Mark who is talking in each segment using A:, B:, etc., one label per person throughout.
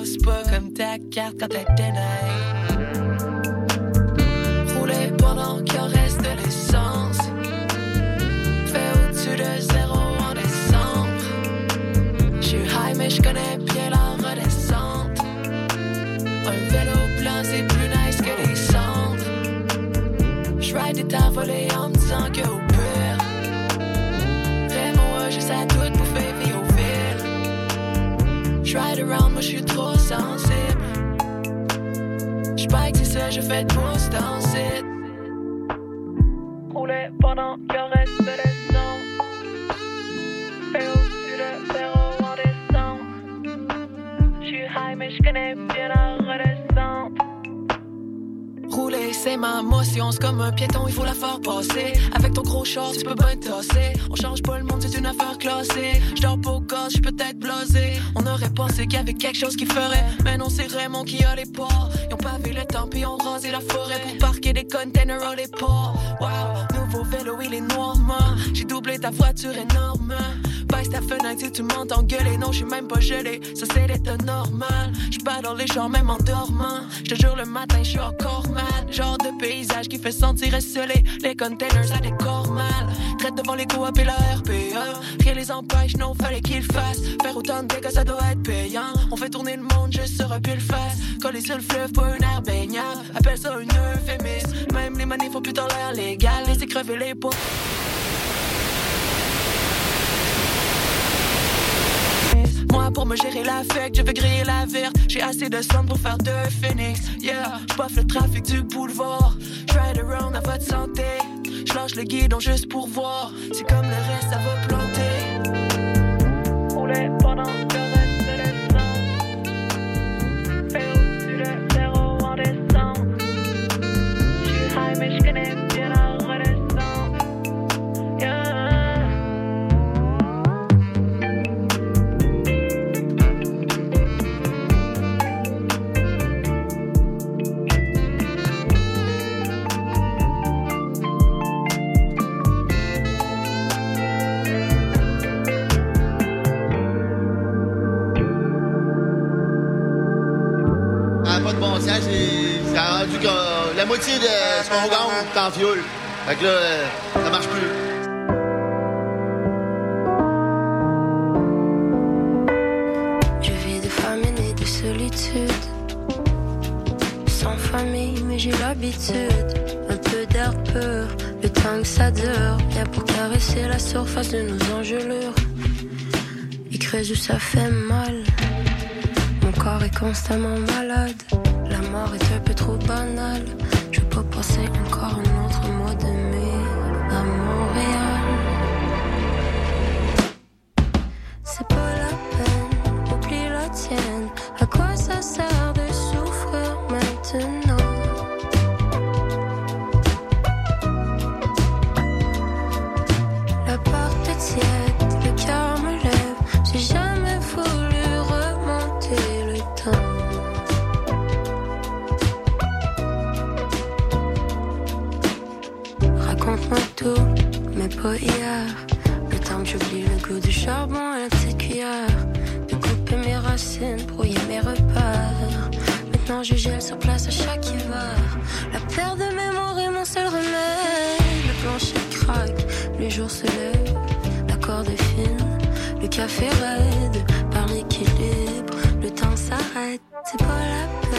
A: passe pas comme ta carte quand elle Je fais de mon danser. Rouler pendant qu'il reste de l'essence. Fait au-dessus de zéro en décembre. J'suis high, mais j'connais bien la redescente. Rouler, c'est ma motion, c'est comme un piéton, il faut la faire passer. Avec ton gros short, tu peux pas te tasser. On change pas le monde, c'est une affaire classée. J'dors pas au corps, j'suis peut-être blasé. On aurait pensé qu'il y avait quelque chose qui ferait. Mais non, c'est Raymond qui a les ports. Ils ont pas vu le temps, puis ont rasé la forêt pour parquer des containers au les ports. Wow, nouveau vélo, il est noir, man. J'ai doublé ta voiture énorme. Baisse ta fenêtre si tu m'entends gueuler. Non, j'suis même pas gelé, ça c'est l'état normal. J'pas dans les champs, même en dormant. J'te jure, le matin, j'suis encore mal. Genre de paysage qui fait sentir esselé. Les containers, ça décore mal. Traite devant les coop et la RPE. Rien les empêche, non, fallait qu'ils fassent. Faire autant de dégâts, ça doit être payant. On fait tourner le monde juste sur un pull face. Coller sur le fleuve pour un air baignable. Appelle ça une euphémisme. Même les manifs font plus dans l'air légal. Laissez crever les pots. Pour me gérer l'affect, je veux griller la verte. J'ai assez de sang pour faire deux phoenix. Yeah, j'boffe le trafic du boulevard. Ride around à votre santé. J'lâche le guidon juste pour voir. C'est comme le reste, ça va planter. Pendant en
B: fioul. Fait que là, euh, ça marche plus.
C: Je vis de famine et de solitude. Sans famille, mais j'ai l'habitude. Un peu d'air pur, le temps que ça dure. Bien pour caresser la surface de nos engelures. creuse où ça fait mal. Mon corps est constamment malade. La mort est un peu trop banale. Passer encore un autre mois de mai à Montréal. C'est pas la peine, oublie la tienne. À quoi ça sert Tout, mais pas hier. Le temps que j'oublie le goût du charbon et la petite cuillère. De couper mes racines, brouiller mes repères. Maintenant je gèle sur place à chaque hiver. La perte de mémoire est mon seul remède. Le plancher craque, le jour se lève. La corde est fine, le café raide. Par l'équilibre, le temps s'arrête. C'est pas la peine,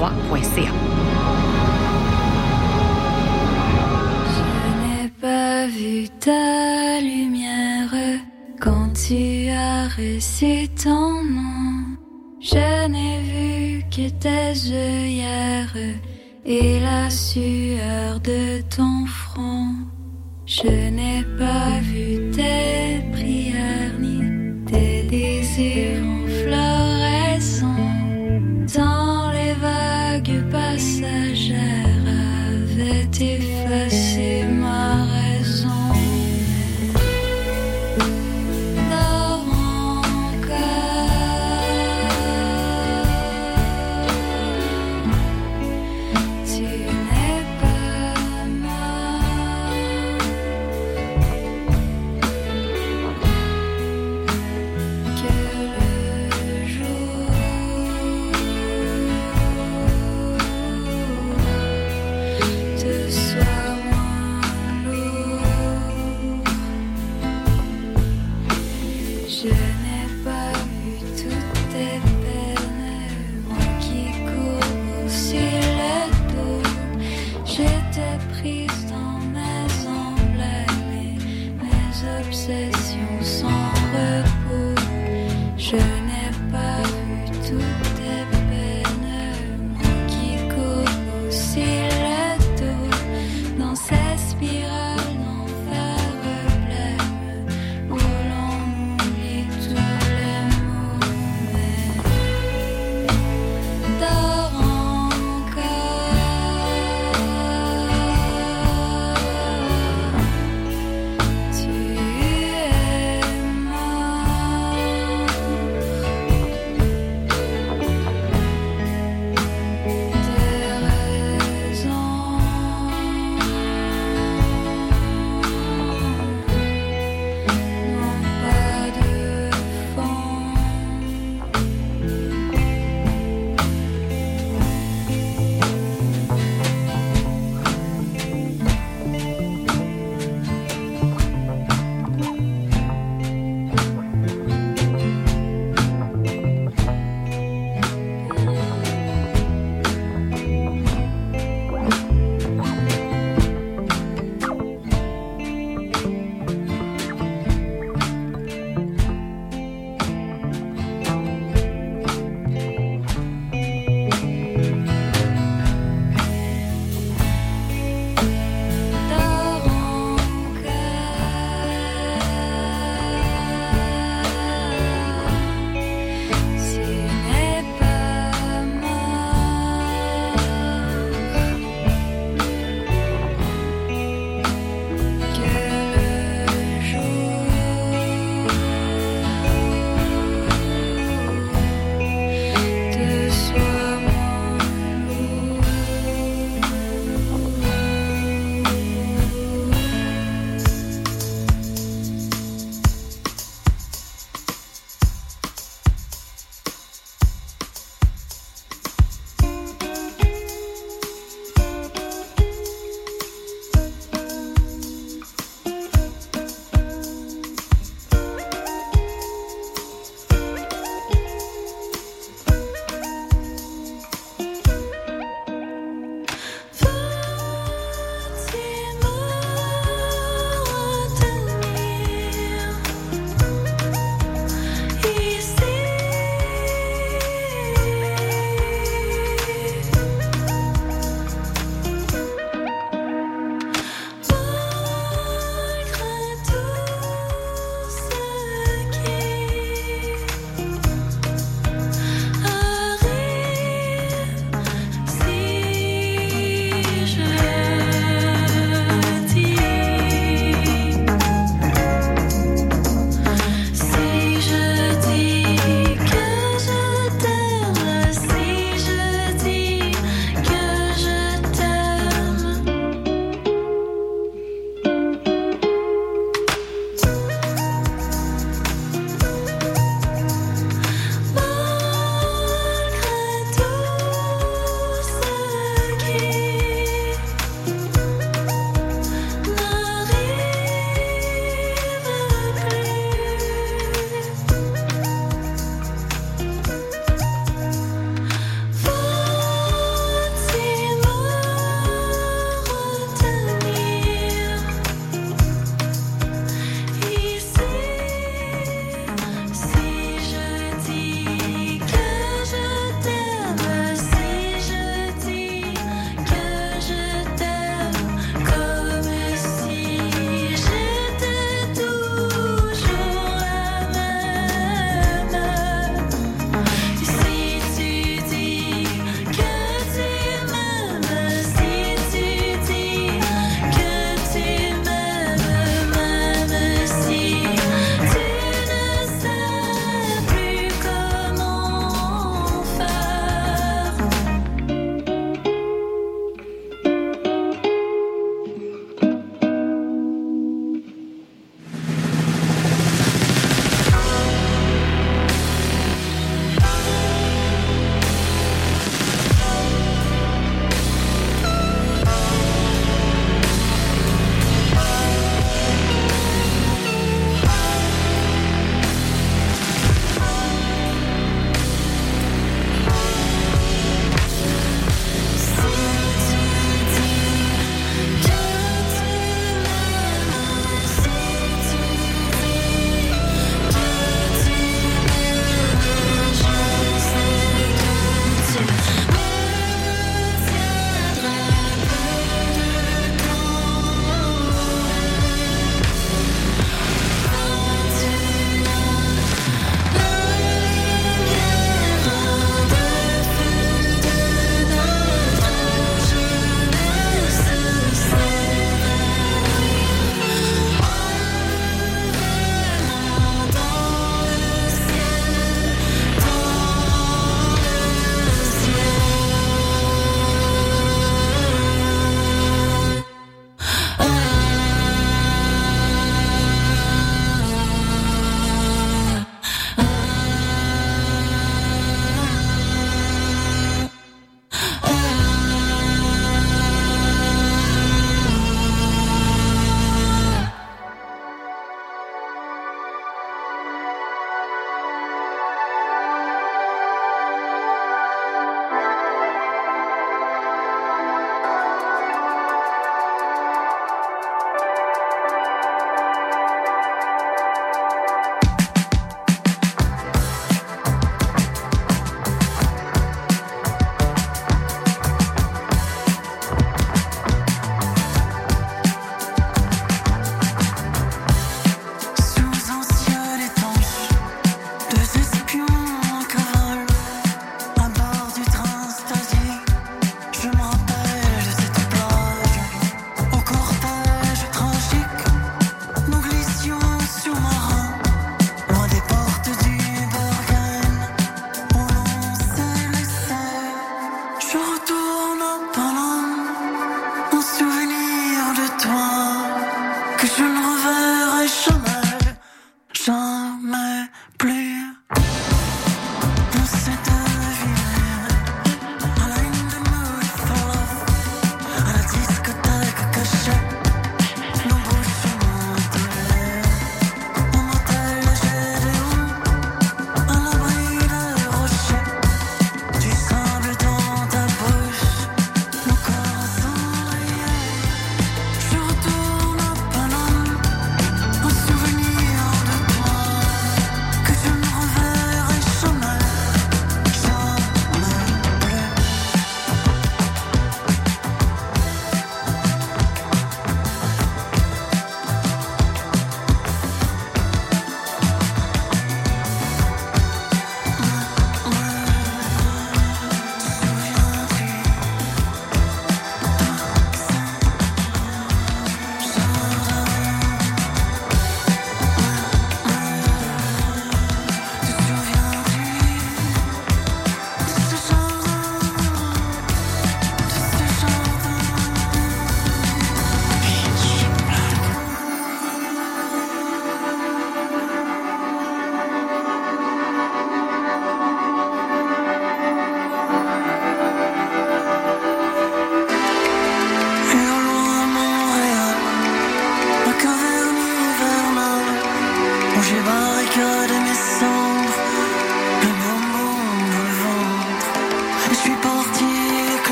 D: 893.ca.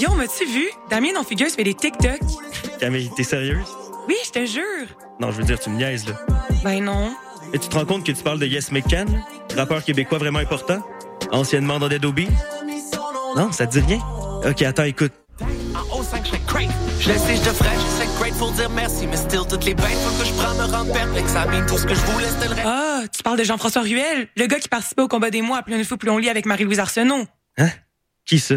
E: Yo, m'as-tu vu? Damien non Figures fait des TikTok.
F: Camille, t'es sérieuse?
E: Oui, je te jure.
F: Non, je veux dire, tu me niaises, là.
E: Ben non.
F: Et tu te rends compte que tu parles de Yes McCann, rappeur québécois vraiment important? Anciennement dans Dead Obies? Non, ça te dit rien? Ok, attends, écoute.
G: En haut 5, je serais crave. Je laisse et je ferais, je serais grateful dire merci. Mais still, toutes les bêtes faut que je prends me rendre perplexe. Ça mean, tout ce que je voulais, c'était le reste.
E: Ah, tu parles de Jean-François Ruel, le gars qui participait au combat des mois à plus une fois plus on lit avec Marie-Louise Arsenault.
F: Hein? Qui ça?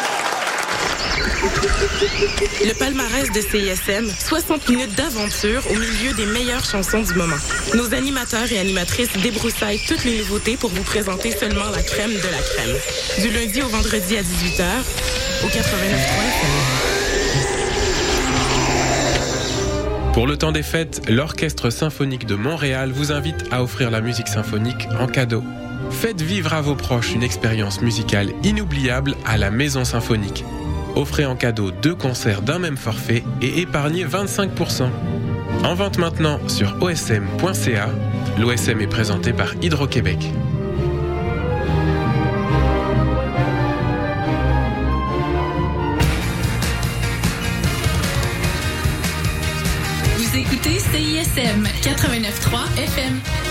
H: Le palmarès de CISM, 60 minutes d'aventure au milieu des meilleures chansons du moment. Nos animateurs et animatrices débroussaillent toutes les nouveautés pour vous présenter seulement la crème de la crème. Du lundi au vendredi à 18h, au 89.3
I: Pour le temps des fêtes, l'Orchestre symphonique de Montréal vous invite à offrir la musique symphonique en cadeau. Faites vivre à vos proches une expérience musicale inoubliable à la Maison Symphonique. Offrez en cadeau deux concerts d'un même forfait et épargnez 25%. En vente maintenant sur osm.ca. L'OSM est présenté par Hydro-Québec.
J: Vous écoutez CISM 89.3 FM.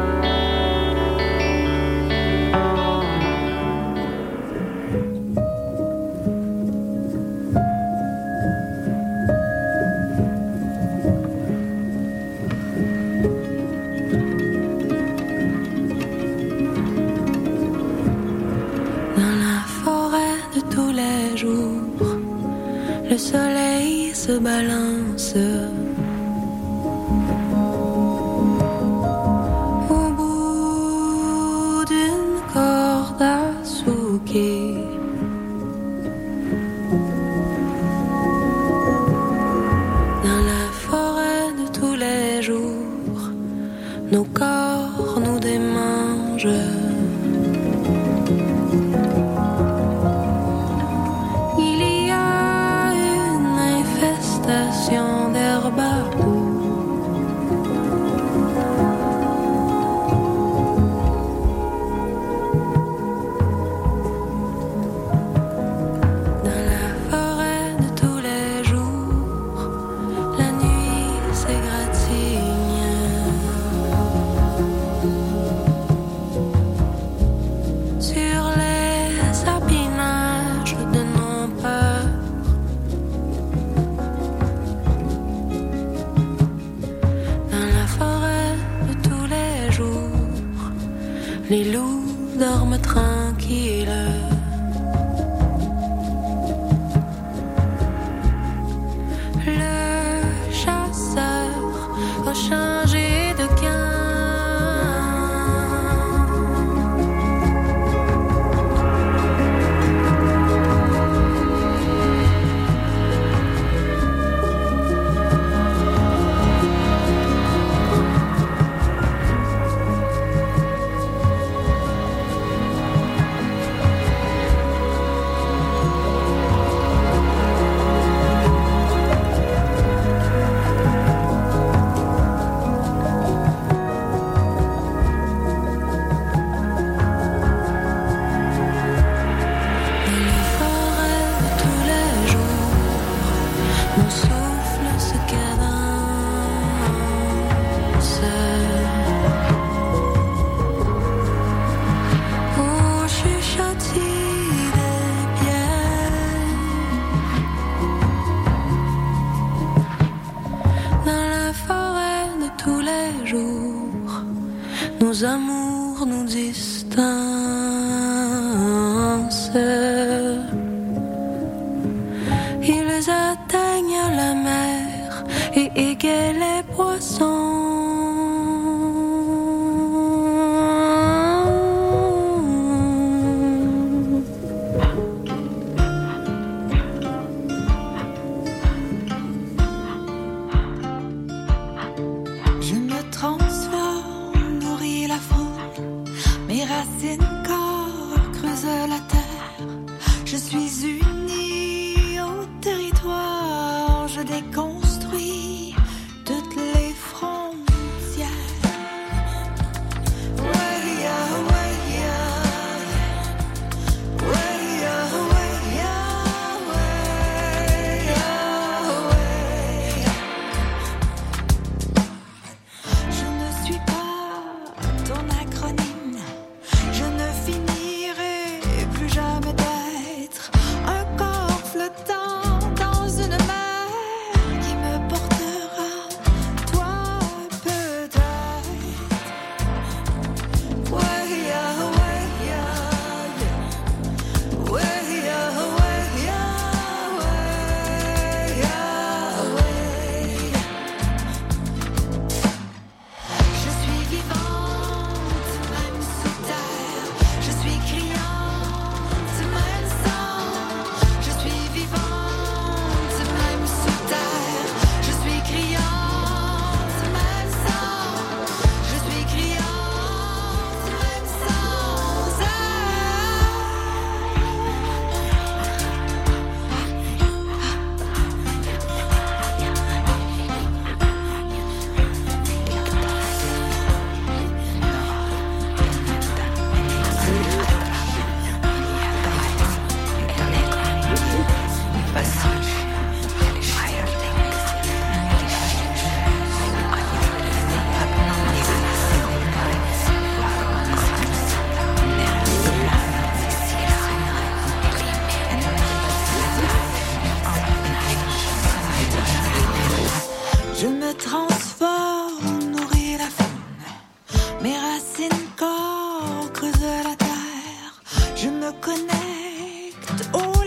K: racines corps creux de la
L: terre. Je me connecte
M: au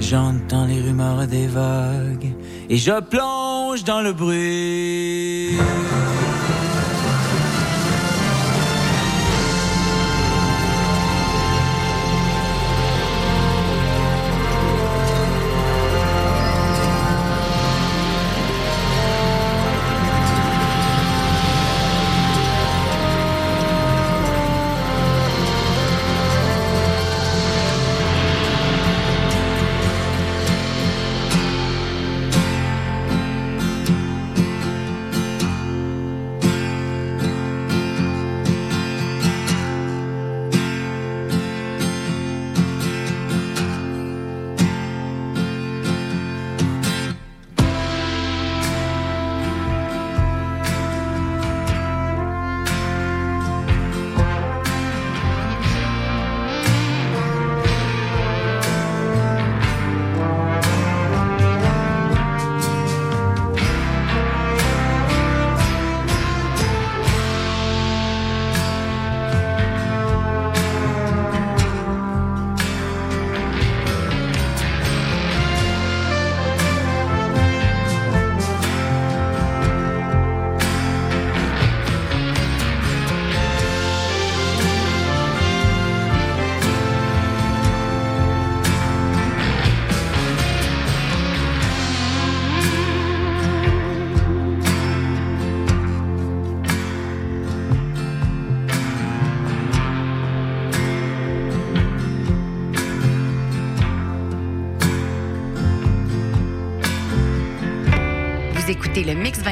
N: J'entends les rumeurs des vagues et je plonge dans le bruit.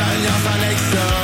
O: zijn jas aan
P: niks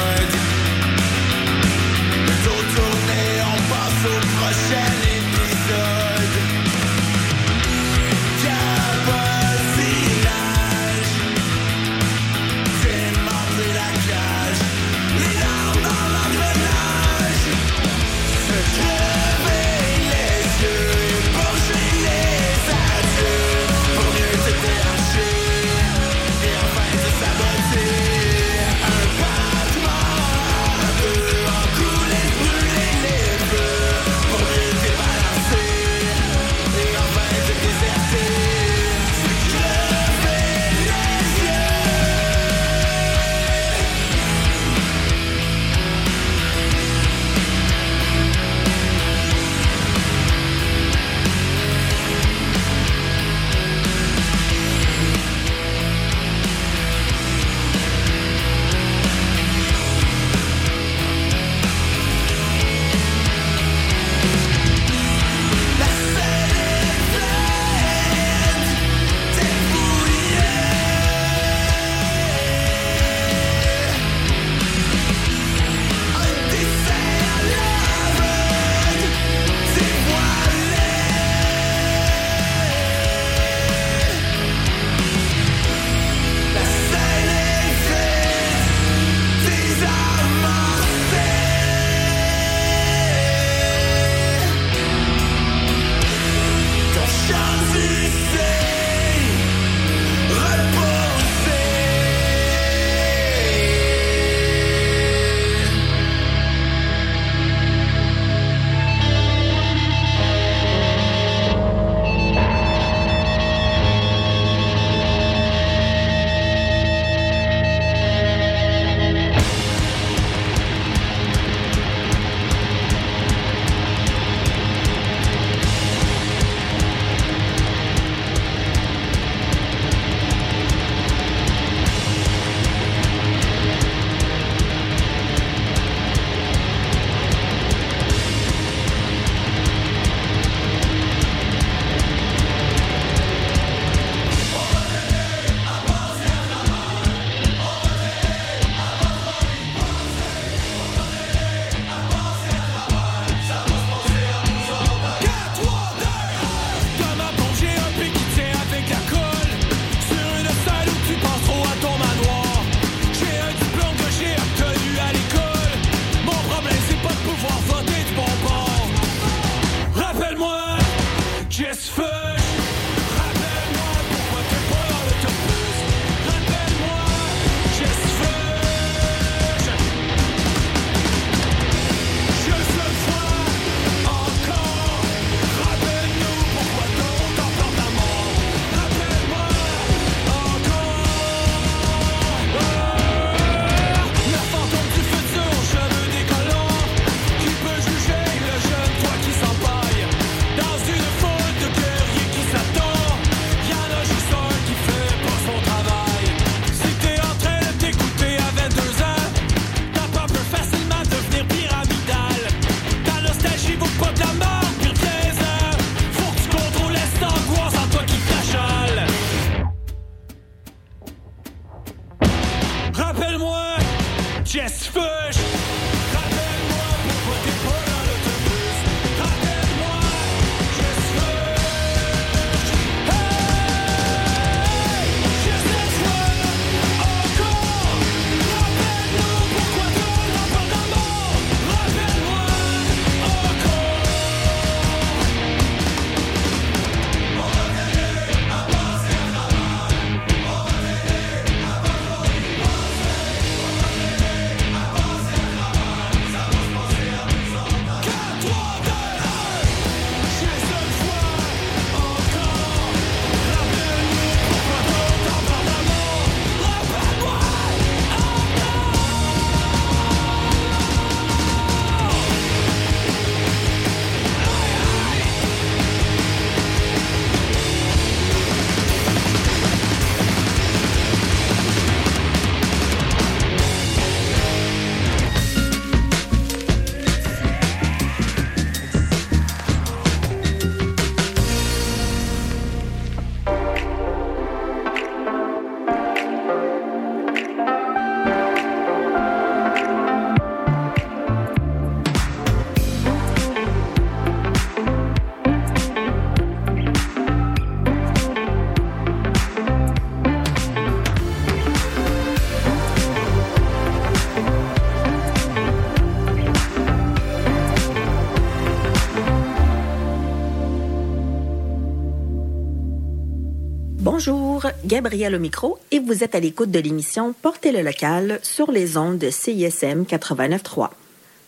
P: Gabrielle au micro et vous êtes à l'écoute de l'émission Portez le local sur les ondes de CISM 89.3.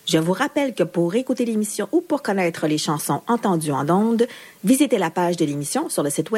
P: Je vous rappelle que pour écouter l'émission ou pour connaître les chansons entendues en ondes, visitez la page de l'émission sur le site web